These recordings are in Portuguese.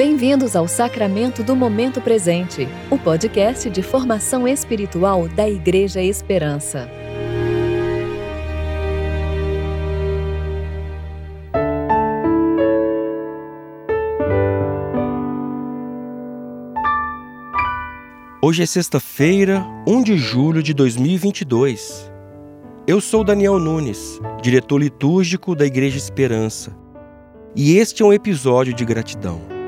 Bem-vindos ao Sacramento do Momento Presente, o podcast de formação espiritual da Igreja Esperança. Hoje é sexta-feira, 1 de julho de 2022. Eu sou Daniel Nunes, diretor litúrgico da Igreja Esperança, e este é um episódio de gratidão.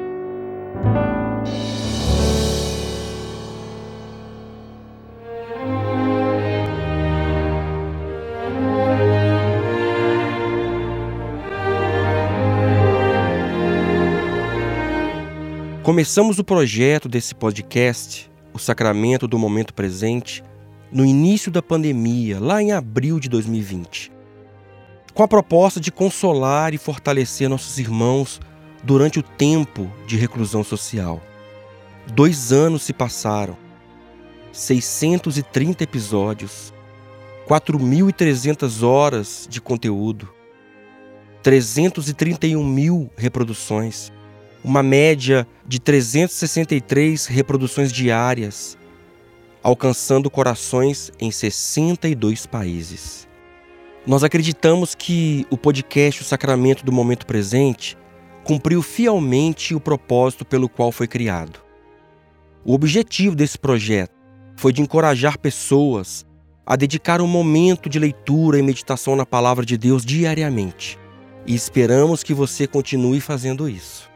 Começamos o projeto desse podcast, O Sacramento do Momento Presente, no início da pandemia, lá em abril de 2020, com a proposta de consolar e fortalecer nossos irmãos durante o tempo de reclusão social. Dois anos se passaram, 630 episódios, 4.300 horas de conteúdo, 331 mil reproduções uma média de 363 reproduções diárias, alcançando corações em 62 países. Nós acreditamos que o podcast O Sacramento do Momento Presente cumpriu fielmente o propósito pelo qual foi criado. O objetivo desse projeto foi de encorajar pessoas a dedicar um momento de leitura e meditação na palavra de Deus diariamente. E esperamos que você continue fazendo isso.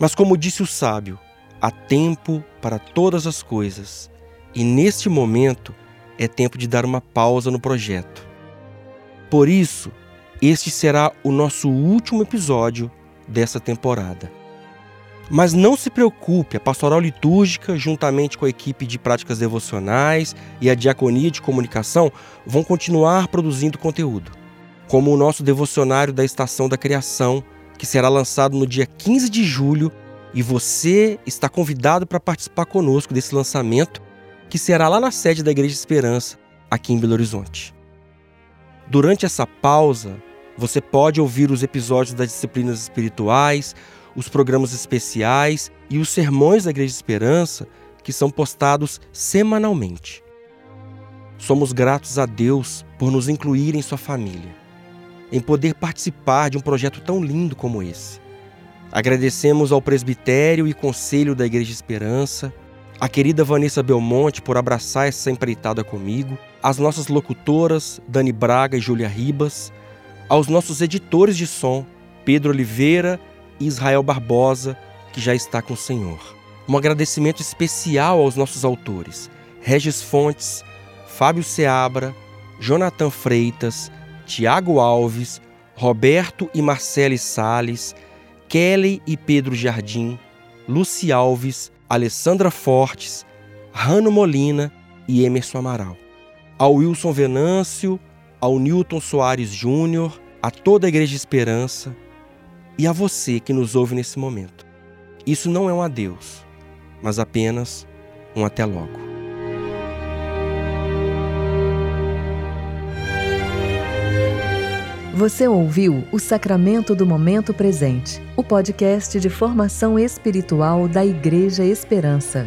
Mas, como disse o sábio, há tempo para todas as coisas, e neste momento é tempo de dar uma pausa no projeto. Por isso, este será o nosso último episódio dessa temporada. Mas não se preocupe, a pastoral litúrgica, juntamente com a equipe de práticas devocionais e a diaconia de comunicação, vão continuar produzindo conteúdo, como o nosso devocionário da Estação da Criação, que será lançado no dia 15 de julho e você está convidado para participar conosco desse lançamento que será lá na sede da Igreja Esperança, aqui em Belo Horizonte. Durante essa pausa, você pode ouvir os episódios das disciplinas espirituais, os programas especiais e os sermões da Igreja Esperança que são postados semanalmente. Somos gratos a Deus por nos incluir em sua família em poder participar de um projeto tão lindo como esse. Agradecemos ao presbitério e conselho da Igreja Esperança, a querida Vanessa Belmonte por abraçar essa empreitada comigo, as nossas locutoras Dani Braga e Júlia Ribas, aos nossos editores de som Pedro Oliveira e Israel Barbosa, que já está com o Senhor. Um agradecimento especial aos nossos autores, Regis Fontes, Fábio Seabra, Jonathan Freitas, Tiago Alves, Roberto e Marcele Sales, Kelly e Pedro Jardim, Luci Alves, Alessandra Fortes, Rano Molina e Emerson Amaral. Ao Wilson Venâncio, ao Newton Soares Júnior, a toda a Igreja Esperança e a você que nos ouve nesse momento. Isso não é um adeus, mas apenas um até logo. Você ouviu o Sacramento do Momento Presente, o podcast de formação espiritual da Igreja Esperança.